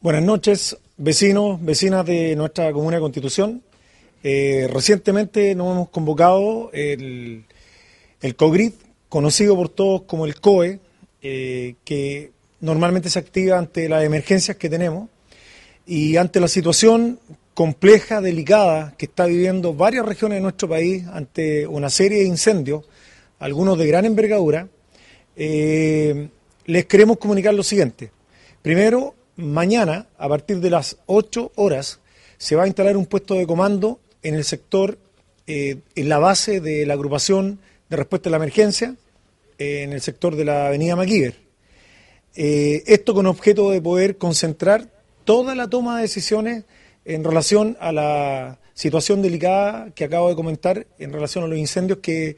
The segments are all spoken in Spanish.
Buenas noches, vecinos, vecinas de nuestra comuna de Constitución. Eh, recientemente nos hemos convocado el, el COGRID, conocido por todos como el COE, eh, que normalmente se activa ante las emergencias que tenemos y ante la situación compleja, delicada que está viviendo varias regiones de nuestro país ante una serie de incendios, algunos de gran envergadura, eh, les queremos comunicar lo siguiente. Primero, mañana, a partir de las 8 horas, se va a instalar un puesto de comando en el sector, eh, en la base de la agrupación de respuesta a la emergencia, eh, en el sector de la avenida MacGyver. Eh, esto con objeto de poder concentrar toda la toma de decisiones en relación a la situación delicada que acabo de comentar, en relación a los incendios que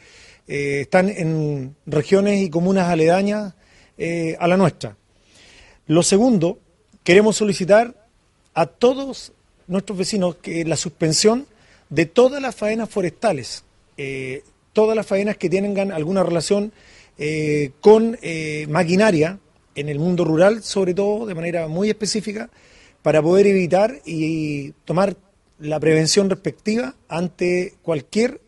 están en regiones y comunas aledañas a la nuestra. Lo segundo queremos solicitar a todos nuestros vecinos que la suspensión de todas las faenas forestales, eh, todas las faenas que tengan alguna relación eh, con eh, maquinaria en el mundo rural, sobre todo de manera muy específica, para poder evitar y tomar la prevención respectiva ante cualquier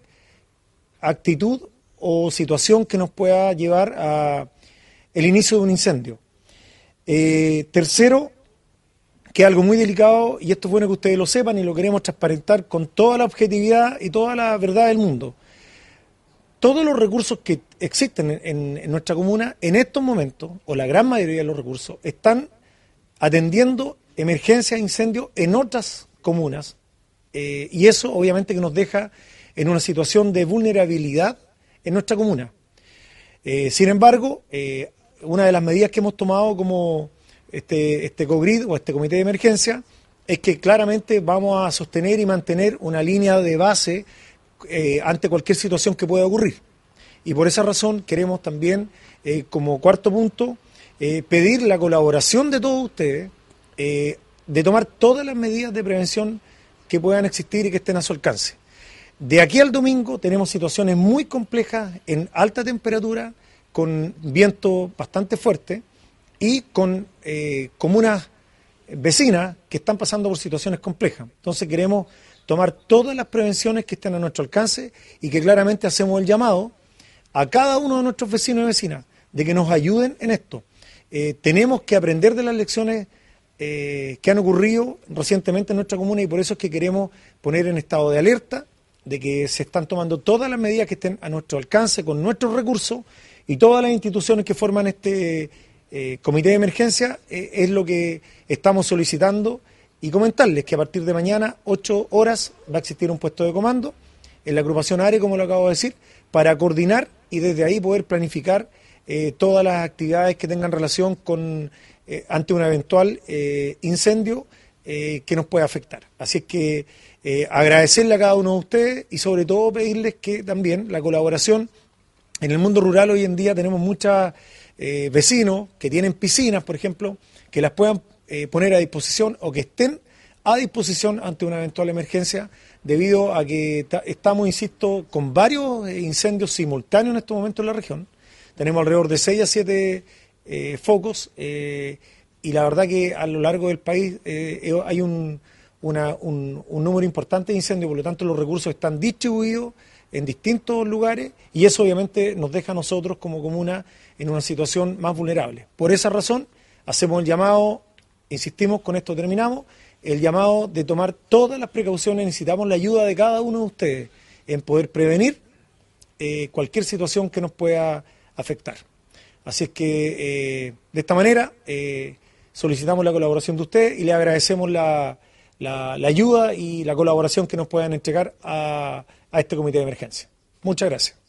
actitud o situación que nos pueda llevar a el inicio de un incendio. tercero, que es algo muy delicado y esto es bueno que ustedes lo sepan y lo queremos transparentar con toda la objetividad y toda la verdad del mundo. Todos los recursos que existen en, nuestra comuna en estos momentos, o la gran mayoría de los recursos, están atendiendo emergencias e incendios en otras comunas eh, y eso obviamente que nos deja en una situación de vulnerabilidad en nuestra comuna. Eh, sin embargo, eh, una de las medidas que hemos tomado como este, este o este comité de emergencia es que claramente vamos a sostener y mantener una línea de base eh, ante cualquier situación que pueda ocurrir. Y por esa razón queremos también, como cuarto punto, pedir la colaboración de todos ustedes de tomar todas las medidas de prevención que puedan existir y que estén a su alcance. De aquí al domingo tenemos situaciones muy complejas en alta temperatura, con viento bastante fuerte, y con eh, comunas vecinas que están pasando por situaciones complejas. Entonces queremos tomar todas las prevenciones que estén a nuestro alcance y que claramente hacemos el llamado a cada uno de nuestros vecinos y vecinas de que nos ayuden en esto. Eh, tenemos que aprender de las lecciones eh, que han ocurrido recientemente en nuestra comuna y por eso es que queremos poner en estado de alerta de que se están tomando todas las medidas que estén a nuestro alcance con nuestros recursos y todas las instituciones que forman este eh, comité de emergencia eh, es lo que estamos solicitando. Y comentarles que a partir de mañana, 8 horas, va a existir un puesto de comando en la agrupación ARE, como lo acabo de decir, para coordinar y desde ahí poder planificar eh, todas las actividades que tengan relación con ante un eventual incendio que nos pueda afectar. Así es que agradecerle a cada uno de ustedes y sobre todo pedirles que también la colaboración en el mundo rural hoy en día tenemos muchas eh, vecinos que tienen piscinas, por ejemplo, que las puedan eh, poner a disposición o que estén a disposición ante una eventual emergencia, debido a que estamos, insisto, con varios eh, incendios simultáneos en estos momentos en la región. Tenemos alrededor de 6 a 7 focos y la verdad que a lo largo del país hay un, un, número importante de incendios, por lo tanto los recursos están distribuidos en distintos lugares y eso obviamente nos deja a nosotros como comuna en una situación más vulnerable. Por esa razón hacemos el llamado, insistimos, con esto terminamos, el llamado de tomar todas las precauciones, necesitamos la ayuda de cada uno de ustedes en poder prevenir eh, cualquier situación que nos pueda afectar. Así es que eh, de esta manera eh, solicitamos la colaboración de ustedes y le agradecemos la, la ayuda y la colaboración que nos puedan entregar a a este comité de emergencia. Muchas gracias.